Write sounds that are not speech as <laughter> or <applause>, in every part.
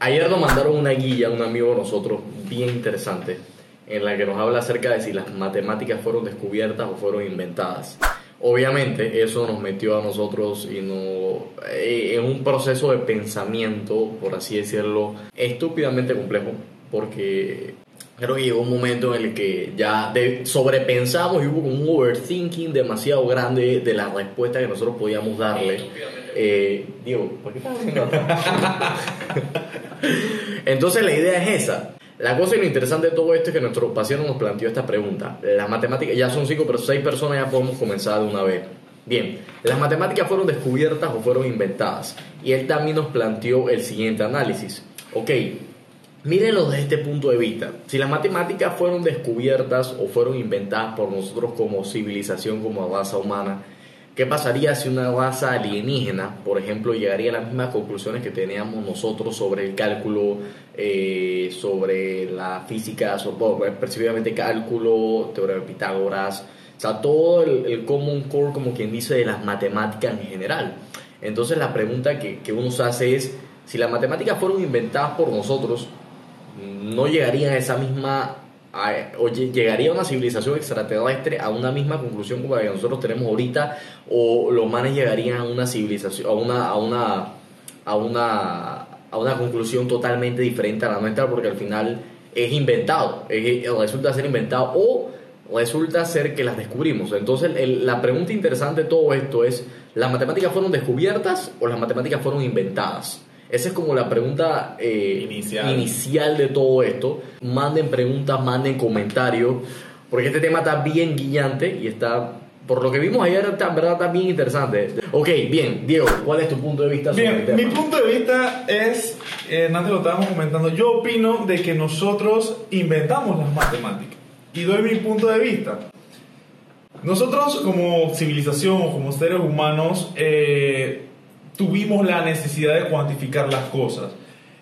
Ayer nos mandaron una guía, un amigo de nosotros, bien interesante, en la que nos habla acerca de si las matemáticas fueron descubiertas o fueron inventadas. Obviamente eso nos metió a nosotros y no, eh, en un proceso de pensamiento, por así decirlo, estúpidamente complejo, porque creo que llegó un momento en el que ya de- sobrepensamos y hubo un overthinking demasiado grande de la respuesta que nosotros podíamos darle. Eh, Diego, ¿por qué estás haciendo Entonces la idea es esa. La cosa y lo interesante de todo esto es que nuestro paciente nos planteó esta pregunta. Las matemáticas, ya son cinco, pero seis personas ya podemos comenzar de una vez. Bien, ¿las matemáticas fueron descubiertas o fueron inventadas? Y él también nos planteó el siguiente análisis. Ok, mírenlo desde este punto de vista. Si las matemáticas fueron descubiertas o fueron inventadas por nosotros como civilización, como raza humana, ¿Qué pasaría si una raza alienígena, por ejemplo, llegaría a las mismas conclusiones que teníamos nosotros sobre el cálculo, eh, sobre la física, sobre, bueno, específicamente cálculo, teorema de Pitágoras, o sea, todo el, el common core, como quien dice, de las matemáticas en general? Entonces la pregunta que, que uno se hace es, si las matemáticas fueron inventadas por nosotros, no llegarían a esa misma a- o lle- llegaría una civilización extraterrestre a una misma conclusión como la que nosotros tenemos ahorita o los manes llegarían a una civilización a una a una a una a una conclusión totalmente diferente a la nuestra porque al final es inventado es- resulta ser inventado o resulta ser que las descubrimos. Entonces la pregunta interesante de todo esto es las matemáticas fueron descubiertas o las matemáticas fueron inventadas esa es como la pregunta eh, Inicial. inicial de todo esto. Manden preguntas, manden comentarios, porque este tema está bien guillante y está, por lo que vimos ayer, en verdad está bien interesante. Ok, bien, Diego, ¿cuál es tu punto de vista sobre el Bien, tema? mi punto de vista es, eh, antes lo estábamos comentando, yo opino de que nosotros inventamos las matemáticas. Y doy mi punto de vista. Nosotros como civilización o como seres humanos eh, tuvimos la necesidad de cuantificar las cosas.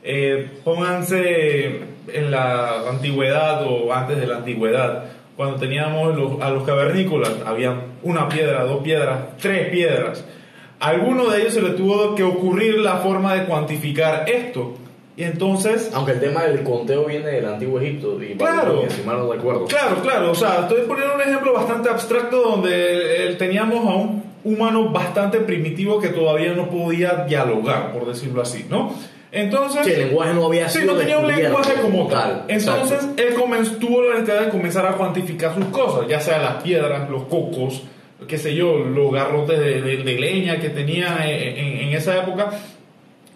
Eh, pónganse en la antigüedad o antes de la antigüedad, cuando teníamos los- a los cavernícolas, había una piedra, dos piedras, tres piedras. A alguno de ellos se le tuvo que ocurrir la forma de cuantificar esto. Y entonces Aunque el tema del conteo viene del antiguo Egipto y Claro. Si mal no recuerdo. Claro, claro, o sea, estoy poniendo un ejemplo bastante abstracto donde eh, teníamos a un humano bastante primitivo que todavía no podía dialogar, por decirlo así, ¿no? Entonces, Sí, el lenguaje no había sí, sido no tenía un lenguaje como tal. tal, Entonces, exacto. él comenzó, tuvo la necesidad de comenzar a cuantificar sus cosas, ya sea las piedras, los cocos, qué sé yo, los garrotes de, de- de leña que tenía en- en- en esa época.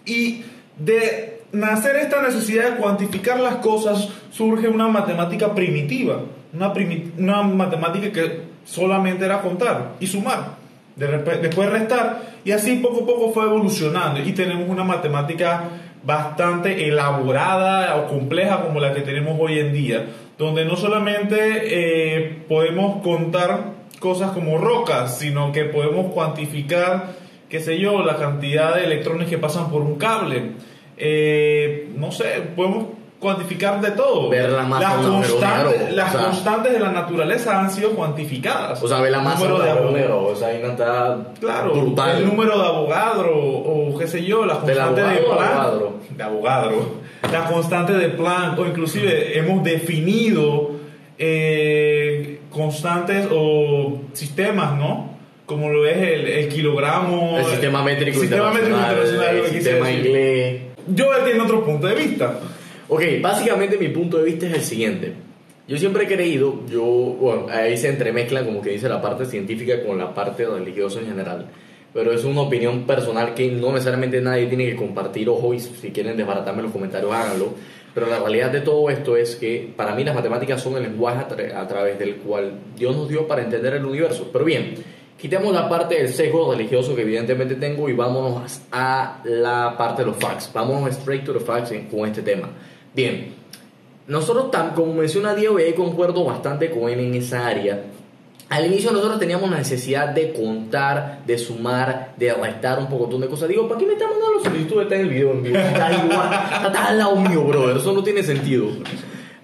Y de nacer esta necesidad de cuantificar las cosas surge una matemática primitiva, una, primi- una matemática que solamente era contar y sumar, después restar, y así poco a poco fue evolucionando y tenemos una matemática bastante elaborada o compleja como la que tenemos hoy en día, donde no solamente eh, podemos contar cosas como rocas, sino que podemos cuantificar, qué sé yo, la cantidad de electrones que pasan por un cable. Eh, no sé, podemos cuantificar de todo. Ver la masa las, constantes, las o sea. constantes de la naturaleza han sido cuantificadas. O sea, ve la masa Número de de agujero abo- negro, o sea, Claro, brutal. el número de Avogadro o qué sé yo, las ¿Del constantes de. Avogadro? De Avogadro. Las constantes de Planck o inclusive hemos definido eh, constantes o sistemas, ¿no? Como lo es el, el kilogramo. el sistema métrico el sistema métrico internacional, lo el sistema inglés. Yo él tiene otro punto de vista. Ok, básicamente mi punto de vista es el siguiente. Yo siempre he creído, yo, bueno, ahí se entremezcla como que dice la parte científica con la parte religiosa en general, pero es una opinión personal que no necesariamente nadie tiene que compartir, ojo, y si quieren desbaratarme en los comentarios, háganlo. Pero la realidad de todo esto es que para mí las matemáticas son el lenguaje a, tra- a través del cual Dios nos dio para entender el universo. Pero bien, quitemos la parte del sesgo religioso que evidentemente tengo y vámonos a la parte de los facts. Vámonos straight to the facts con este tema. Bien, nosotros, como menciona Diego, y ahí concuerdo bastante con él en esa área. Al inicio nosotros teníamos la necesidad de contar, de sumar, de restar un poco de cosas. Digo, ¿para qué me estás mandando los solicitudes? Está en el video en vivo. <laughs> Está igual, está al lado mío, brother. Eso no tiene sentido.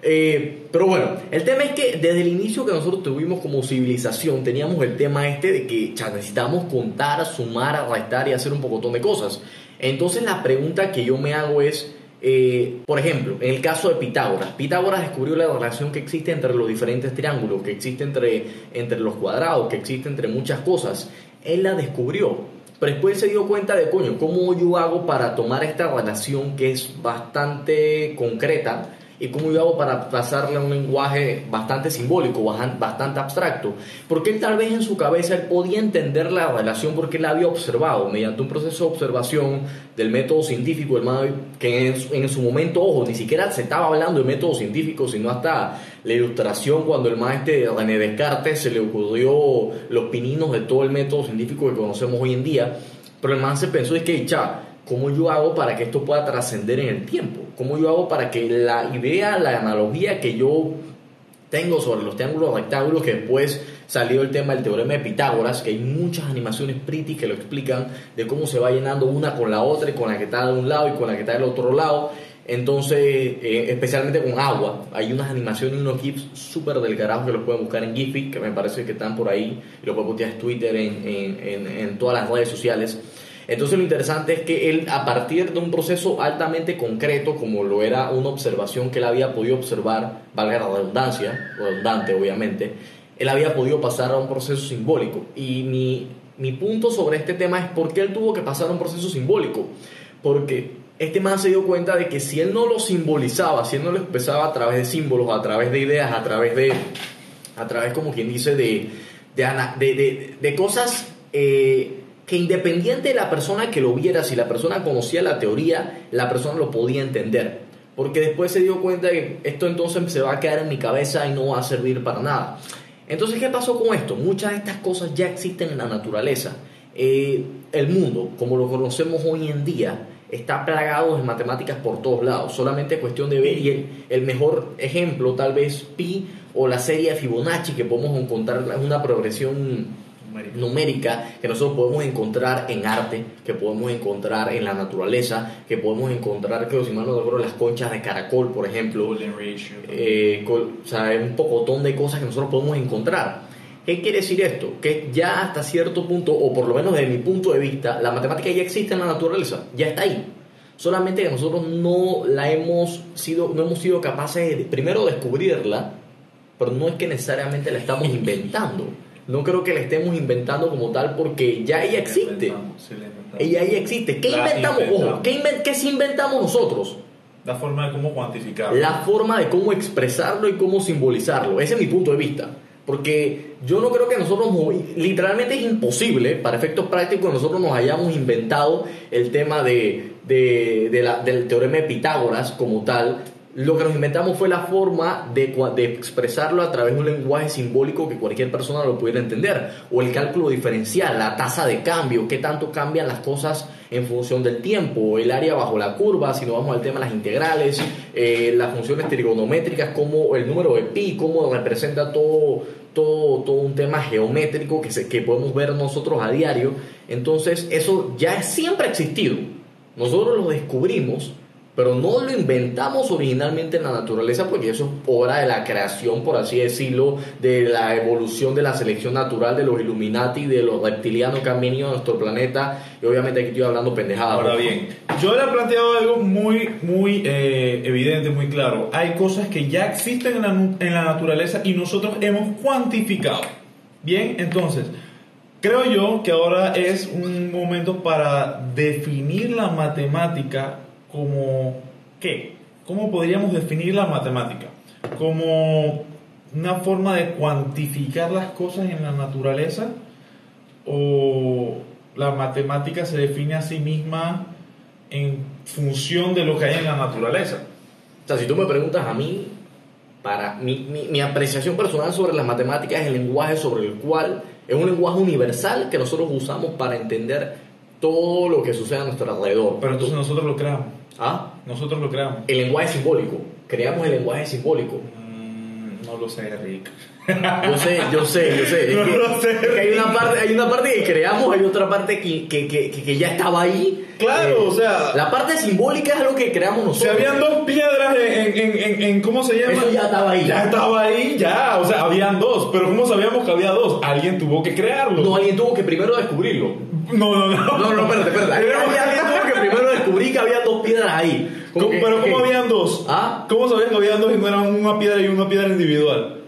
Eh, pero bueno, el tema es que desde el inicio que nosotros tuvimos como civilización, teníamos el tema este de que ya, necesitamos contar, sumar, restar y hacer un poco de cosas. Entonces la pregunta que yo me hago es, eh, por ejemplo, en el caso de Pitágoras, Pitágoras descubrió la relación que existe entre los diferentes triángulos, que existe entre, entre los cuadrados, que existe entre muchas cosas. Él la descubrió, pero después se dio cuenta de, coño, ¿cómo yo hago para tomar esta relación que es bastante concreta? Y cómo yo hago para pasarle un lenguaje bastante simbólico, bastante abstracto, porque él tal vez en su cabeza él podía entender la relación porque él la había observado mediante un proceso de observación del método científico, el que en su, momento, ojo, ni siquiera se estaba hablando de método científico, sino hasta la ilustración cuando el maestro René Descartes se le ocurrió los pininos de todo el método científico que conocemos hoy en día, pero el man se pensó es que, ya, ¿Cómo yo hago para que esto pueda trascender en el tiempo? ¿Cómo yo hago para que la idea, la analogía que yo tengo sobre los triángulos rectángulos, que después salió el tema del teorema de Pitágoras, que hay muchas animaciones pretty que lo explican de cómo se va llenando una con la otra y con la que está de un lado y con la que está del otro lado. Entonces, eh, especialmente con agua, hay unas animaciones y unos GIFs súper del carajo que los pueden buscar en Giphy, que me parece que están por ahí, y lo pueden buscar en Twitter, en, en, en todas las redes sociales. Entonces lo interesante es que él, a partir de un proceso altamente concreto, como lo era una observación que él había podido observar, valga la redundancia, redundante obviamente, él había podido pasar a un proceso simbólico. Y mi, mi punto sobre este tema es por qué él tuvo que pasar a un proceso simbólico. Porque este man se dio cuenta de que si él no lo simbolizaba, si él no lo expresaba a través de símbolos, a través de ideas, a través de, a través como quien dice, de, de, de, cosas eh, que independiente de la persona que lo viera, si la persona conocía la teoría, la persona lo podía entender. Porque después se dio cuenta que esto entonces se va a quedar en mi cabeza y no va a servir para nada. Entonces, ¿qué pasó con esto? Muchas de estas cosas ya existen en la naturaleza. Eh, el mundo, como lo conocemos hoy en día, está plagado de matemáticas por todos lados. Solamente es cuestión de ver. Y el, mejor ejemplo, tal vez pi o la serie de Fibonacci, que podemos encontrar una progresión numérica que nosotros podemos encontrar en arte, que podemos encontrar en la naturaleza, que podemos encontrar, creo, si mal no recuerdo, las conchas de caracol, por ejemplo. Eh, o sea, un pocotón de cosas que nosotros podemos encontrar. ¿Qué quiere decir esto? Que ya hasta cierto punto, o por lo menos desde mi punto de vista, la matemática ya existe en la naturaleza, ya está ahí. Solamente que nosotros no la hemos sido, no hemos sido capaces de primero descubrirla, pero no es que necesariamente la estamos inventando no creo que la estemos inventando como tal porque ya ella existe. ella ya existe. ¿Qué inventamos? Ojo, ¿qué, ¿qué sí inventamos nosotros? La forma de cómo cuantificarlo. La forma de cómo expresarlo y cómo simbolizarlo. Ese es mi punto de vista. Porque yo no creo que nosotros, literalmente es imposible, para efectos prácticos, nosotros nos hayamos inventado el tema de, de, de la, del teorema de Pitágoras como tal, lo que nos inventamos fue la forma de, de, expresarlo a través de un lenguaje simbólico que cualquier persona lo pudiera entender. O el cálculo diferencial, la tasa de cambio, qué tanto cambian las cosas en función del tiempo, el área bajo la curva, si nos vamos al tema de las integrales, eh, las funciones trigonométricas, como el número de pi, cómo representa todo, todo, todo un tema geométrico que, se, que podemos ver nosotros a diario. Entonces, eso ya siempre ha existido. Nosotros lo descubrimos pero no lo inventamos originalmente en la naturaleza porque eso es obra de la creación, por así decirlo, de la evolución de la selección natural de los Illuminati, de los reptilianos que han venido a nuestro planeta y obviamente aquí estoy hablando pendejada. Ahora bien, yo le he planteado algo muy, muy eh, evidente, muy claro. Hay cosas que ya existen en la, en la naturaleza y nosotros hemos cuantificado. Bien, entonces... Creo yo que ahora es un momento para definir la matemática como qué? ¿Cómo podríamos definir la matemática? Como una forma de cuantificar las cosas en la naturaleza o la matemática se define a sí misma en función de lo que hay en la naturaleza. O sea, si tú me preguntas a mí, para mi, mi, mi apreciación personal sobre las matemáticas es el lenguaje sobre el cual es un lenguaje universal que nosotros usamos para entender todo lo que sucede a nuestro alrededor. Pero entonces nosotros lo creamos. ¿Ah? Nosotros lo creamos. El lenguaje simbólico. Creamos el lenguaje simbólico. Mm, no lo sé, Rick. Yo sé, yo sé, yo sé. no lo sé. hay, una parte, hay una parte que creamos, hay otra parte que, que, que, que ya estaba ahí. Claro, eh, o sea. La parte simbólica es lo que creamos nosotros. Si habían dos piedras en, en, en, en, ¿Cómo se llama? Eso ya estaba ahí. Ya estaba ahí, ya. O sea, habían dos. Pero ¿cómo sabíamos que había dos? Alguien tuvo que crearlo. No, alguien tuvo que primero descubrirlo. No, no, no. No, no, espérate, espérate. Alguien tuvo que primero descubrir que había dos piedras ahí. ¿Cómo- pero ¿cómo habían dos? ¿Ah? ¿Cómo sabías que habían dos y no eran una piedra y una piedra individual?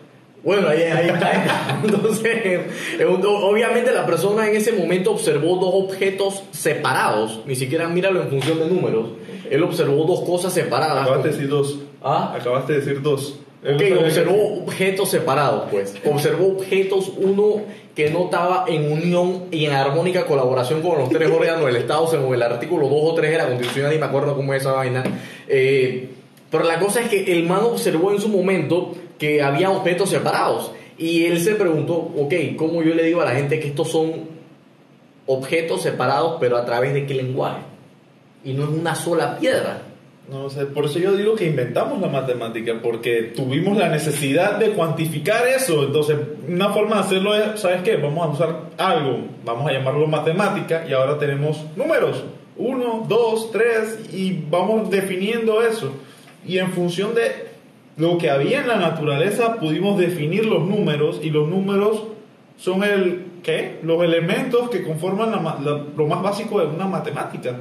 Bueno, ahí, ahí está. <laughs> Entonces, es un- obviamente la persona en ese momento observó dos objetos separados, ni siquiera míralo en función de números. Él observó dos cosas separadas. Acabaste de decir dos. ¿Ah? Acabaste de decir dos. Ok, observó objetos separados, pues. Observó objetos, uno que no estaba en unión y en armónica colaboración con los tres órganos del Estado, según el artículo 2 o 3 de la Constitución, ni me acuerdo cómo es esa vaina. Eh, pero la cosa es que el man observó en su momento que había objetos separados. Y él se preguntó, ok, ¿cómo yo le digo a la gente que estos son objetos separados, pero a través de qué lenguaje? Y no es una sola piedra. No sé, por eso yo digo que inventamos la matemática, porque tuvimos la necesidad de cuantificar eso. Entonces, una forma de hacerlo es, ¿sabes qué? Vamos a usar algo, vamos a llamarlo matemática, y ahora tenemos números. Uno, dos, tres, y vamos definiendo eso. Y en función de lo que había en la naturaleza, pudimos definir los números, y los números son el, ¿qué? Los elementos que conforman la la- lo más básico de una matemática,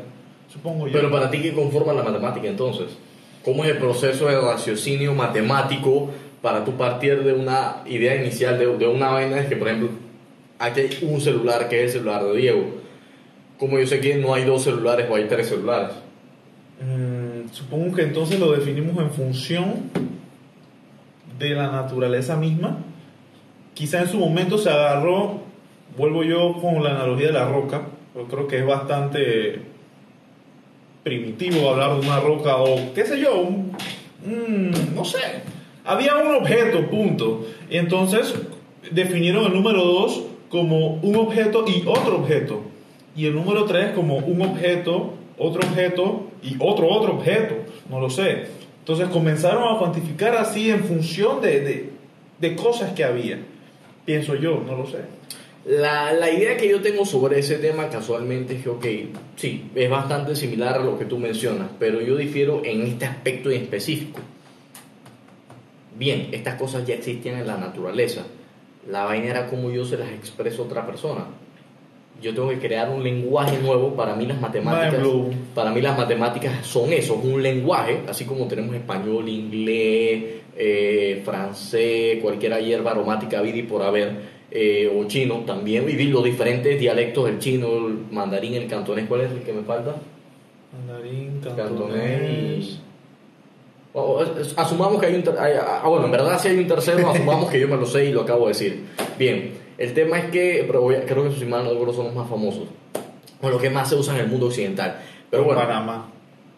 supongo yo. Pero para ti, ¿qué conforma la matemática entonces? ¿Cómo es el proceso de raciocinio matemático para tú partir de una idea inicial, de, de una vaina? Es que, por ejemplo, aquí hay un celular que es el celular de Diego. Como yo sé que no hay dos celulares o hay tres celulares. Mm, supongo que entonces lo definimos en función de la naturaleza misma. Quizá en su momento se agarró, vuelvo yo con la analogía de la roca, yo creo que es bastante primitivo hablar de una roca o qué sé yo, no sé. Había un objeto, punto. Entonces definieron el número 2 como un objeto y otro objeto. Y el número 3 como un objeto, otro objeto y otro otro objeto. No lo sé. Entonces comenzaron a cuantificar así en función de, de, de cosas que había. Pienso yo, no lo sé. La, la idea que yo tengo sobre ese tema casualmente es que, ok, sí, es bastante similar a lo que tú mencionas, pero yo difiero en este aspecto en específico. Bien, estas cosas ya existían en la naturaleza. La vaina era como yo se las expreso a otra persona. Yo tengo que crear un lenguaje nuevo. Para mí las matemáticas, para mí las matemáticas son eso, es un lenguaje, así como tenemos español, inglés, eh, francés, cualquier hierba aromática, vida y por haber, eh, o chino también, y los diferentes dialectos del chino, el mandarín, el cantonés, ¿cuál es el que me falta? Mandarín, Cantonés cantonés. y- o- o- es- asumamos que hay un hay- ah, bueno en verdad si hay un tercero asumamos que yo me lo sé y lo acabo de decir bien el tema es que pero voy a- creo que sus mal no son los más famosos o los que más se usan en el mundo occidental pero o en bueno Panamá.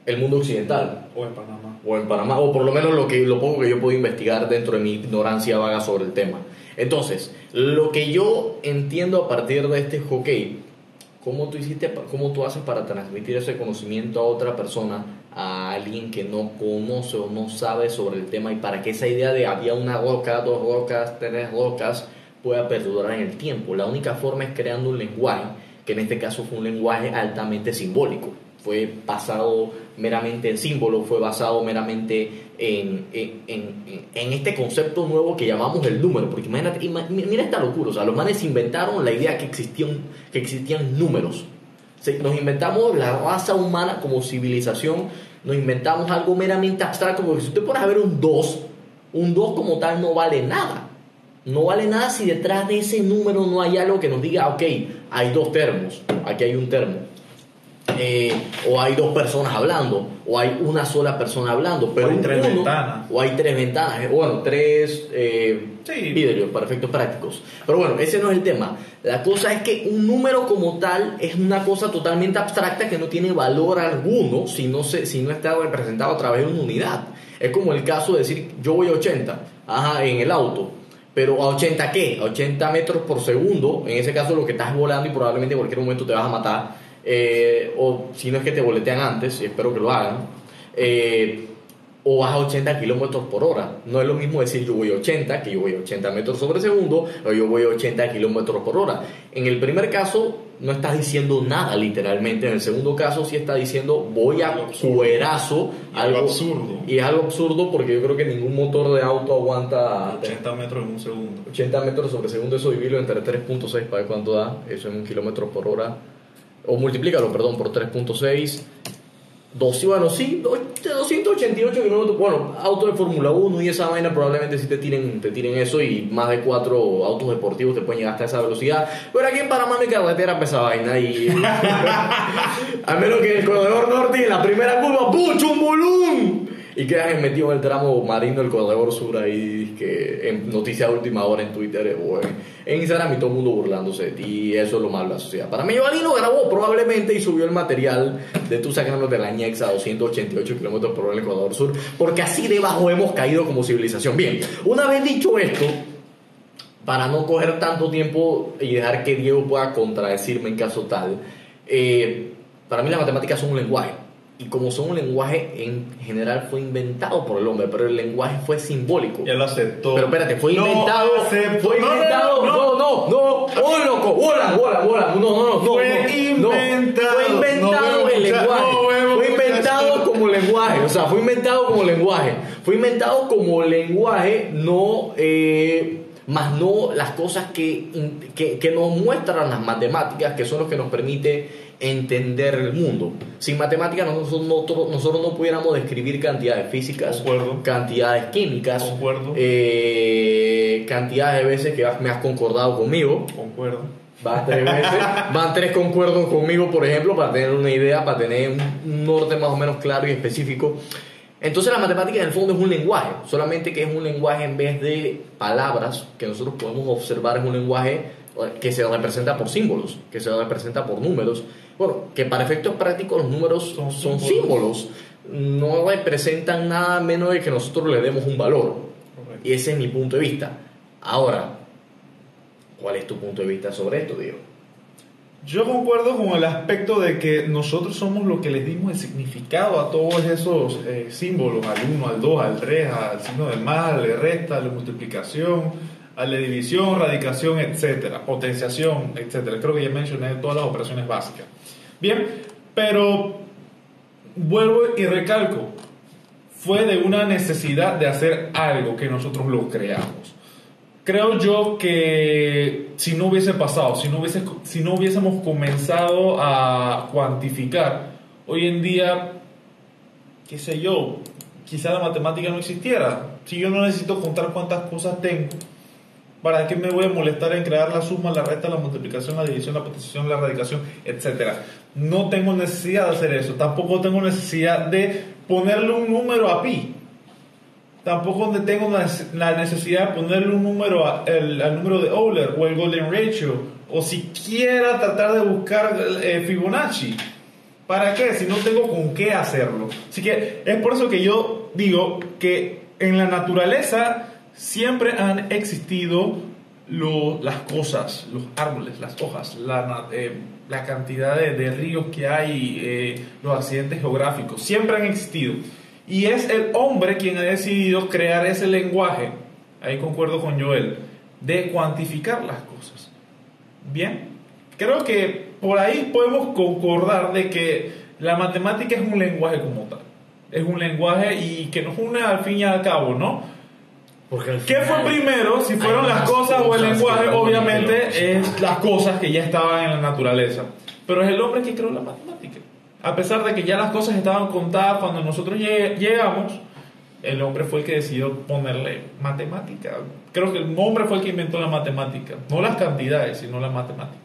el mundo occidental O en Panamá. o en Panamá, o por lo menos lo, que, lo poco que yo puedo investigar dentro de mi ignorancia vaga sobre el tema. Entonces, lo que yo entiendo a partir de este hockey, ¿cómo tú, hiciste, cómo tú haces para transmitir ese conocimiento a otra persona, a alguien que no conoce o no sabe sobre el tema, y para que esa idea de había una roca, dos rocas, tres rocas, pueda perdurar en el tiempo? La única forma es creando un lenguaje, que en este caso fue un lenguaje altamente simbólico fue basado meramente en símbolos, fue basado meramente en, en, en- en este concepto nuevo que llamamos el número. Porque imagínate, ima- mira esta locura, o sea, los manes inventaron la idea que existían, que existían números. Nos inventamos la raza humana como civilización, nos inventamos algo meramente abstracto, porque si usted pone a ver un 2, un 2 como tal no vale nada. No vale nada si detrás de ese número no hay algo que nos diga, ok, hay dos termos, aquí hay un termo. Eh, o hay dos personas hablando, o hay una sola persona hablando, pero O hay tres uno- ventanas. o hay tres ventanas, eh, bueno, tres eh, Sí. vidrios para efectos prácticos. Pero bueno, ese no es el tema. La cosa es que un número como tal es una cosa totalmente abstracta que no tiene valor alguno si no, se, si no está representado a través de una unidad. Es como el caso de decir, yo voy a 80, ajá, en el auto. Pero a 80 qué? A 80 metros por segundo. En ese caso lo que estás volando y probablemente en cualquier momento te vas a matar. eh, o si no es que te boletean antes, y espero que lo hagan. eh, o vas a 80 kilómetros por hora. No es lo mismo decir yo voy a 80 que yo voy a 80 metros sobre segundo o yo voy a 80 kilómetros por hora. En el primer caso no estás diciendo nada literalmente. En el segundo caso sí está diciendo voy a cuerazo. Algo absurdo. Y es algo absurdo porque yo creo que ningún motor de auto aguanta 80 metros en un segundo. 80 metros sobre segundo, eso dividirlo entre 3.6 para ver cuánto da, eso en un kilómetro por hora, o multiplícalo, perdón, por 3.6, Dos, bueno, sí, do- 288 kilómetros. Bueno, auto de Fórmula 1 y esa vaina probablemente sí te tiren, te tiren eso y más de cuatro autos deportivos te pueden llegar hasta esa velocidad. Pero aquí en Panamá no hay carretera para esa vaina y. <laughs> <laughs> a menos que el corredor norte en la primera curva, ¡pum! ¡Chumbulum! Y quedas metido en el tramo marino del corredor sur ahí, que en noticias de última hora en Twitter o en, Instagram y todo el mundo burlándose de ti. Y eso es lo malo de la sociedad. Para mí, Valino grabó probablemente y subió el material de tú sacando de la ñexa a 288 kilómetros por hora en el Ecuador Sur, porque así debajo hemos caído como civilización. Bien, una vez dicho esto, para no coger tanto tiempo y dejar que Diego pueda contradecirme en caso tal, eh, para mí las matemáticas son un lenguaje. Y como son un lenguaje, en general fue inventado por el hombre, pero el lenguaje fue simbólico. Ya lo aceptó. Pero espérate, fue No inventado. acepto. Fue No, no, inventado. no, No, no, no. ¡Oh, loco! ¡Hola, hola, hola! No, no, no, no. Fue no, no. inventado. Fue inventado No el lenguaje. no fue inventado como lenguaje. O sea, fue inventado como lenguaje. Fue inventado como lenguaje, no. Eh, más no las cosas que, que, que nos muestran las matemáticas, que son los que nos permite entender el mundo. Sin matemáticas nosotros, nosotros, nosotros no pudiéramos describir cantidades físicas, Concuerdo. cantidades químicas, Concuerdo. eh, cantidades de veces que me has concordado conmigo. Concuerdo. Van tres veces, <laughs> van tres concuerdos conmigo, por ejemplo, para tener una idea, para tener un- un norte más o menos claro y específico. Entonces la matemática en el fondo es un lenguaje, solamente que es un lenguaje en vez de palabras que nosotros podemos observar, es un lenguaje eh, que se representa por símbolos, que se representa por números. Bueno, que para efectos prácticos los números Son son, símbolos. símbolos, no representan nada menos de que nosotros le demos un valor. Correcto. Y ese es mi punto de vista. Ahora, ¿cuál es tu punto de vista sobre esto, Diego? Yo concuerdo con el aspecto de que nosotros somos los que les dimos el significado a todos esos eh, símbolos, al 1, al 2, al 3, al signo del más, al de resta, a la multiplicación, a la división, radicación, etcétera, potenciación, etcétera. Creo que ya mencioné todas las operaciones básicas. Bien, pero vuelvo y recalco, fue de una necesidad de hacer algo que nosotros lo creamos. Creo yo que si no hubiese pasado, si no, hubiésemos comenzado a cuantificar, hoy en día, qué sé yo, quizá la matemática no existiera. Si yo no necesito contar cuántas cosas tengo, ¿para qué me voy a molestar en crear la suma, la resta, la multiplicación, la división, la potenciación, la radicación, etcétera? No tengo necesidad de hacer eso. Tampoco tengo necesidad de ponerle un número a pi tampoco tengo la necesidad de ponerle un número a- el- al número de Euler o el Golden Ratio o siquiera tratar de buscar eh, Fibonacci. ¿Para qué? Si no tengo con qué hacerlo. Así que es por eso que yo digo que en la naturaleza siempre han existido las cosas, los árboles, las hojas, la, eh, la cantidad de, ríos que hay, eh, los accidentes geográficos, siempre han existido. Y es el hombre quien ha decidido crear ese lenguaje, ahí concuerdo con Joel, de cuantificar las cosas. Bien, creo que por ahí podemos concordar de que la matemática es un lenguaje como tal. Es un lenguaje y que nos une al fin y al cabo, ¿no? ¿Qué fue primero? Si fueron las cosas o el lenguaje, obviamente es las cosas que ya estaban en la naturaleza. Pero es el hombre que creó la matemática. A pesar de que ya las cosas estaban contadas cuando nosotros lleg- llegamos, el hombre fue el que decidió ponerle matemática. Creo que el hombre fue el que inventó la matemática. No las cantidades, sino la matemática.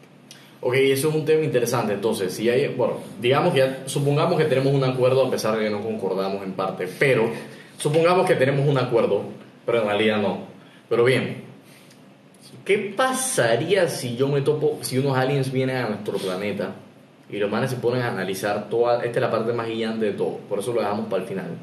Ok, eso es un tema interesante. Entonces, si hay, bueno, digamos que ya- supongamos que tenemos un acuerdo a pesar de que no concordamos en parte, pero supongamos que tenemos un acuerdo, pero en realidad no. Pero bien, ¿qué pasaría si yo me topo, si unos aliens vienen a nuestro planeta y los manes se ponen a analizar toda, esta es la parte más guiante de todo, por eso lo dejamos para el final.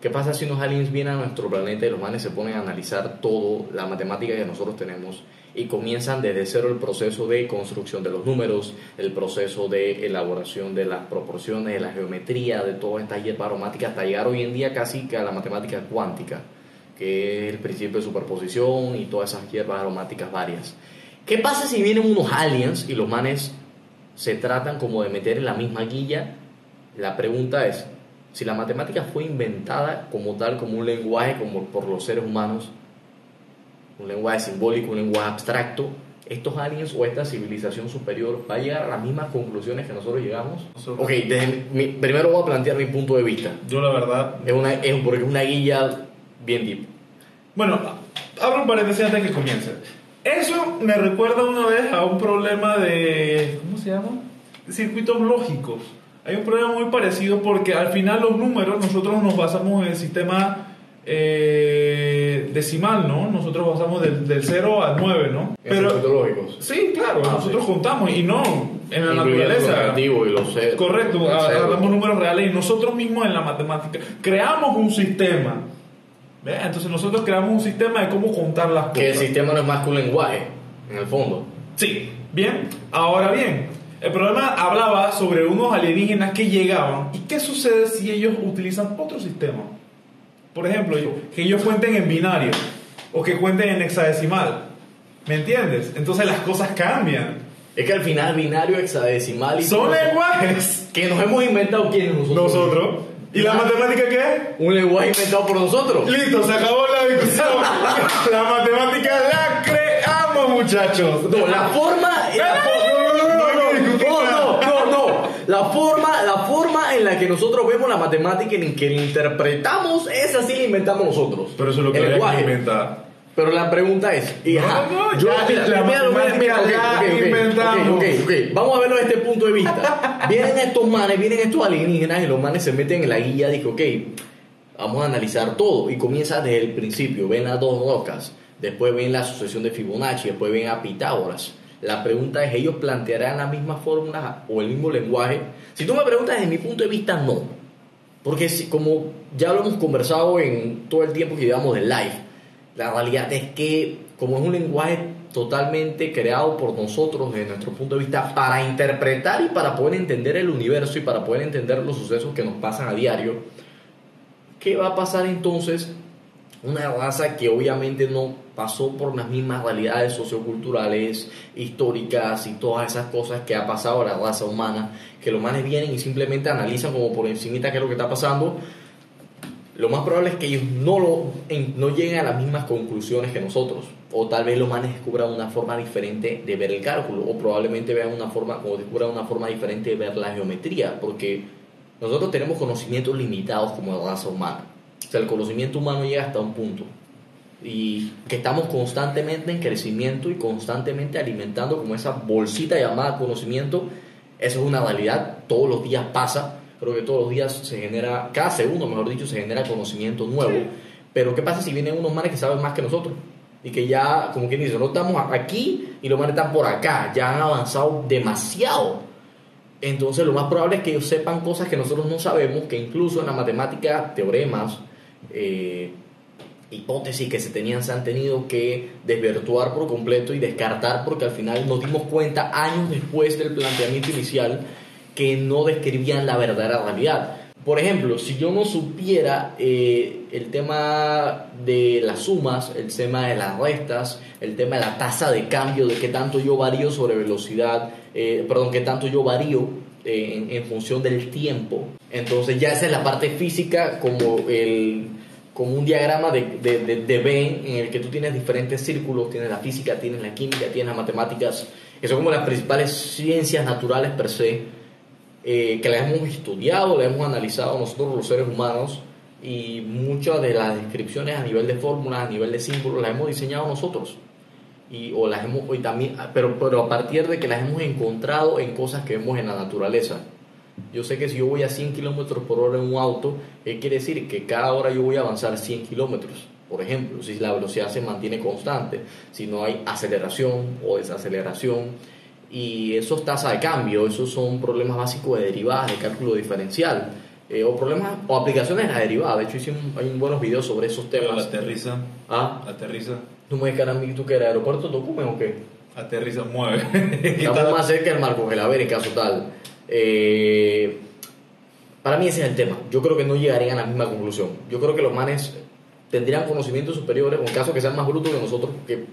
¿Qué pasa si unos aliens vienen a nuestro planeta y los manes se ponen a analizar todo, la matemática que nosotros tenemos y comienzan desde cero el proceso de construcción de los números, el proceso de elaboración de las proporciones, de la geometría, de todas estas hierbas aromáticas, hasta llegar hoy en día casi que a la matemática cuántica, que es el principio de superposición y todas esas hierbas aromáticas varias. ¿Qué pasa si vienen unos aliens y los manes se tratan como de meter en la misma guilla? La pregunta es, si la matemática fue inventada como tal, como un lenguaje como por los seres humanos, un lenguaje simbólico, un lenguaje abstracto, estos aliens o esta civilización superior va a llegar a las mismas conclusiones que nosotros llegamos. Ok, desde mi- primero voy a plantear mi punto de vista. Yo la verdad... Es una, es, porque es una guía bien deep. Bueno, abro un paréntesis antes de que comience. Eso me recuerda una vez a un problema de... ¿Cómo se llama? Circuitos lógicos. Hay un problema muy parecido porque al final los números nosotros nos basamos en el sistema eh, decimal, ¿no? Nosotros basamos del, del 0 al 9, ¿no? En circuitos lógicos. Sí, claro, Ah, nosotros sí. contamos y no en la los naturaleza. negativos y los. Correcto, los agarramos números reales y nosotros mismos en la matemática creamos un sistema. ¿Ve? Entonces nosotros creamos un sistema de cómo contar las cosas. Que el sistema no es más que un lenguaje, en el fondo. Sí, bien. Ahora bien, el problema hablaba sobre unos alienígenas que llegaban y qué sucede si ellos utilizan otro sistema. Por ejemplo, que ellos cuenten en binario o que cuenten en hexadecimal. ¿Me entiendes? Entonces las cosas cambian. Es que al final binario, hexadecimal y Son lenguajes. que nos hemos inventado quiénes nosotros. Nosotros. ¿Y la matemática qué? Un lenguaje inventado por nosotros. Listo, se acabó la discusión. la matemática la creamos, muchachos. No, la forma. La la forma, la forma en la que nosotros vemos la matemática y en que la interpretamos, esa sí la inventamos nosotros. Pero eso es lo que el lenguaje. Que inventa pero la pregunta es, y, ajá, no, yo, ya, la mira, mira, mira, matemática ok, la ok, ok, inventamos. ok, ok, ok. Vamos a verlo desde este punto de vista. <laughs> Vienen estos manes, vienen estos alienígenas y los manes se meten en la guía y dicen, ok, vamos a analizar todo. Y comienza desde el principio, ven las dos rocas, después ven la sucesión de Fibonacci, después ven a Pitágoras. La pregunta es, ¿ellos plantearán las mismas fórmulas o el mismo lenguaje? Si tú me preguntas desde mi punto de vista, no. Porque si, como ya lo hemos conversado en todo el tiempo que llevamos de live, la realidad es que como es un lenguaje totalmente creado por nosotros desde nuestro punto de vista para interpretar y para poder entender el universo y para poder entender los sucesos que nos pasan a diario, ¿qué va a pasar entonces? Una raza que obviamente no pasó por las mismas realidades socioculturales, históricas y todas esas cosas que ha pasado a la raza humana, que los manes vienen y simplemente analizan como por encimita qué es lo que está pasando, lo más probable es que ellos no, lo, no lleguen a las mismas conclusiones que nosotros. O tal vez los manes descubran una forma diferente de ver el cálculo. O probablemente vean una forma, o descubran una forma diferente de ver la geometría. Porque nosotros tenemos conocimientos limitados como raza humana. O sea, el conocimiento humano llega hasta un punto. Y que estamos constantemente en crecimiento y constantemente alimentando como esa bolsita llamada conocimiento. Eso es una realidad. Todos los días pasa. Creo que todos los días se genera, cada segundo, mejor dicho, se genera conocimiento nuevo. Pero ¿qué pasa si vienen unos manes que saben más que nosotros? Y que ya, como quien dice, no estamos aquí y los manes están por acá. Ya han avanzado demasiado. Entonces lo más probable es que ellos sepan cosas que nosotros no sabemos, que incluso en la matemática, teoremas, eh, hipótesis que se tenían se han tenido que desvirtuar por completo y descartar porque al final nos dimos cuenta años después del planteamiento inicial que no describían la verdadera realidad. Por ejemplo, si yo no supiera eh, el tema de las sumas, el tema de las restas, el tema de la tasa de cambio, de qué tanto yo varío sobre velocidad, eh, perdón, qué tanto yo varío eh, en, función del tiempo, entonces ya esa es la parte física como el como un diagrama de, de, de, de Venn en el que tú tienes diferentes círculos, tienes la física, tienes la química, tienes las matemáticas, que son como las principales ciencias naturales per se, eh, que las hemos estudiado, las hemos analizado nosotros los seres humanos y muchas de las descripciones a nivel de fórmulas, a nivel de símbolos, las hemos diseñado nosotros. Y, o las hemos, y también, pero, pero a partir de que las hemos encontrado en cosas que vemos en la naturaleza. Yo sé que si yo voy a 100 kilómetros por hora en un auto, ¿qué quiere decir? Que cada hora yo voy a avanzar 100 kilómetros. Por ejemplo, si la velocidad se mantiene constante, si no hay aceleración o desaceleración, y eso es tasa de cambio, esos son problemas básicos de derivadas, de cálculo diferencial, eh, o problemas o aplicaciones de la derivada. De hecho, hice un- hay buenos videos sobre esos temas. Aterriza, Ah, aterriza, ¿tú me a mí tú que aeropuerto Tocumen o qué? aterriza, mueve. <laughs> Estamos más cerca del Marco Gelaber en caso tal. Eh, para mí ese es el tema. Yo creo que no llegarían a la misma conclusión. Yo creo que los manes tendrían conocimientos superiores, o en caso que sean más brutos que nosotros, que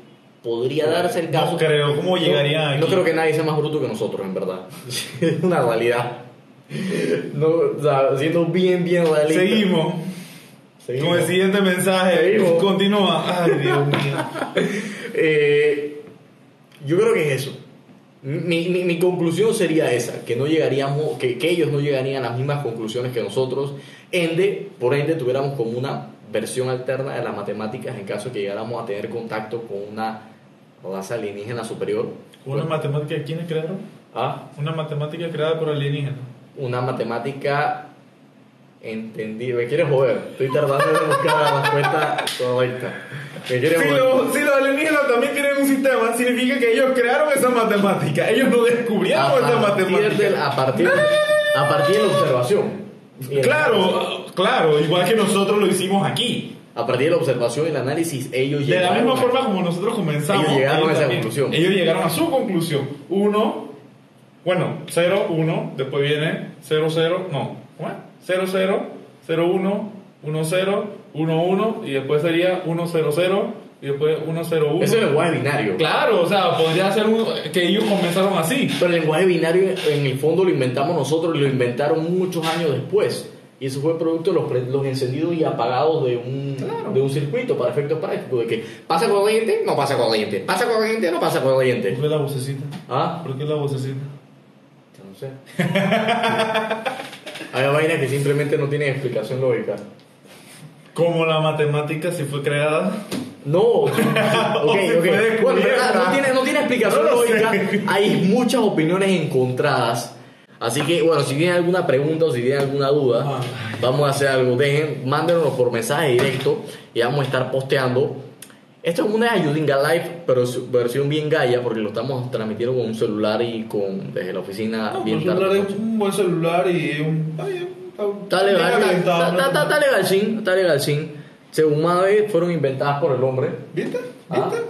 podría darse el caso. No creo, ¿cómo llegarían No, no creo que nadie sea más bruto que nosotros, en verdad. es <laughs> una realidad. No, o sea, siendo bien, bien realista. Seguimos. Seguimos. Con el siguiente mensaje. Seguimos. Continúa. Ay, Dios mío. <laughs> Eh, Yo creo que es eso. Mi, mi- mi conclusión sería esa, que no llegaríamos, que, que ellos no llegarían a las mismas conclusiones que nosotros, ende, por ende tuviéramos como una versión alterna de las matemáticas en caso de que llegáramos a tener contacto con una raza alienígena superior. Una matemática, ¿quiénes crearon? Ah, Una matemática creada por alienígenas. una matemática entendida. Me quieres joder, estoy tardando en buscar la respuesta correcta. Me quieres Si joder. los, si los alienígenas también tienen un sistema, significa que ellos crearon esa matemática. Ellos no descubrieron esa matemática. a, partir, a partir de la observación. Claro, claro, igual que nosotros lo hicimos aquí. A partir de la observación y el análisis, ellos De la llegaron misma a- forma como nosotros comenzamos. Ellos llegaron a esa también. conclusión. Ellos llegaron a su conclusión. Uno, bueno, 0, 1, después viene 0, 0, no, ¿cómo es? 0, 0, 0, 1, 1, 0, 1, 1, y después sería 1, 0, 0, y después 1, 0, 1. Eso es lenguaje binario. Claro, o sea, podría ser un- que ellos comenzaron así. Pero el lenguaje binario en el fondo lo inventamos nosotros y lo inventaron muchos años después. Y eso fue producto de los, los encendidos y apagados de un, Claro. de un circuito para efectos prácticos. De que pasa corriente, no pasa corriente. Pasa corriente, no pasa corriente. ¿Por qué la vocecita? ¿Ah? ¿Por qué la vocecita? No sé. <laughs> Hay vainas que simplemente no tienen explicación lógica. Como la matemática si fue creada. No, <laughs> ok, se ok. puede Bueno, no, tiene, no tiene explicación No lo sé. lógica. Hay muchas opiniones encontradas. Así que, bueno, si tienen alguna pregunta o si tienen alguna duda, vamos a hacer algo. Dejen, mándenos por mensaje directo y vamos a estar posteando. Esto es una Ayudinga Live, pero su versión bien gaya, porque lo estamos transmitiendo con un celular y con desde la oficina No, bien tarde. es un buen celular y un. Está legal, está, legal, está legal. Según Mave, fueron inventadas por el hombre. ¿Viste? Ah, ¿Viste?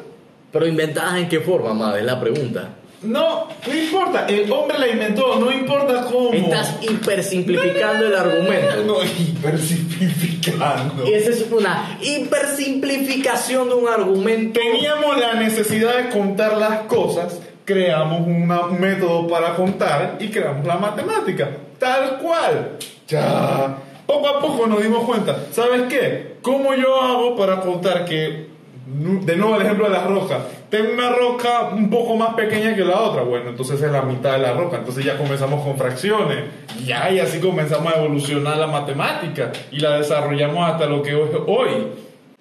Pero inventadas en qué forma, Mave, es la pregunta. No, no importa. El hombre la inventó, no importa cómo. Estás hipersimplificando el argumento. No, hipersimplificando. Y esa es una hipersimplificación de un argumento. Teníamos la necesidad de contar las cosas, creamos una- un método para contar y creamos la matemática. Tal cual. Ya. Poco a poco nos dimos cuenta. ¿Sabes qué? ¿Cómo yo hago para contar que, de nuevo el ejemplo de la roca, tengo una roca un poco más pequeña que la otra? Bueno, entonces es la mitad de la roca. Entonces ya comenzamos con fracciones. Ya, y así comenzamos a evolucionar la matemática y la desarrollamos hasta lo que es hoy.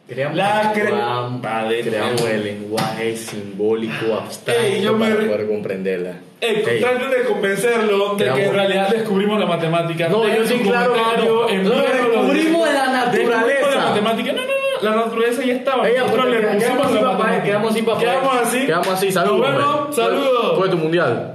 Creamos, La cre- creamos- el lenguaje simbólico abstracto Ey, yo me para poder comprenderla. Ey, traten de convencerlo de que Creamos- en realidad descubrimos la matemática. No, yo sí, su claro, no, descubrimos la Descubrimos naturaleza. la matemática. No, no. La naturaleza ya estaba. Ella, Nosotros le quedamos pusimos la papá, quedamos así, papá. Quedamos así. Quedamos así, saludos. Vemos. pues. Saludos. Fue tu mundial.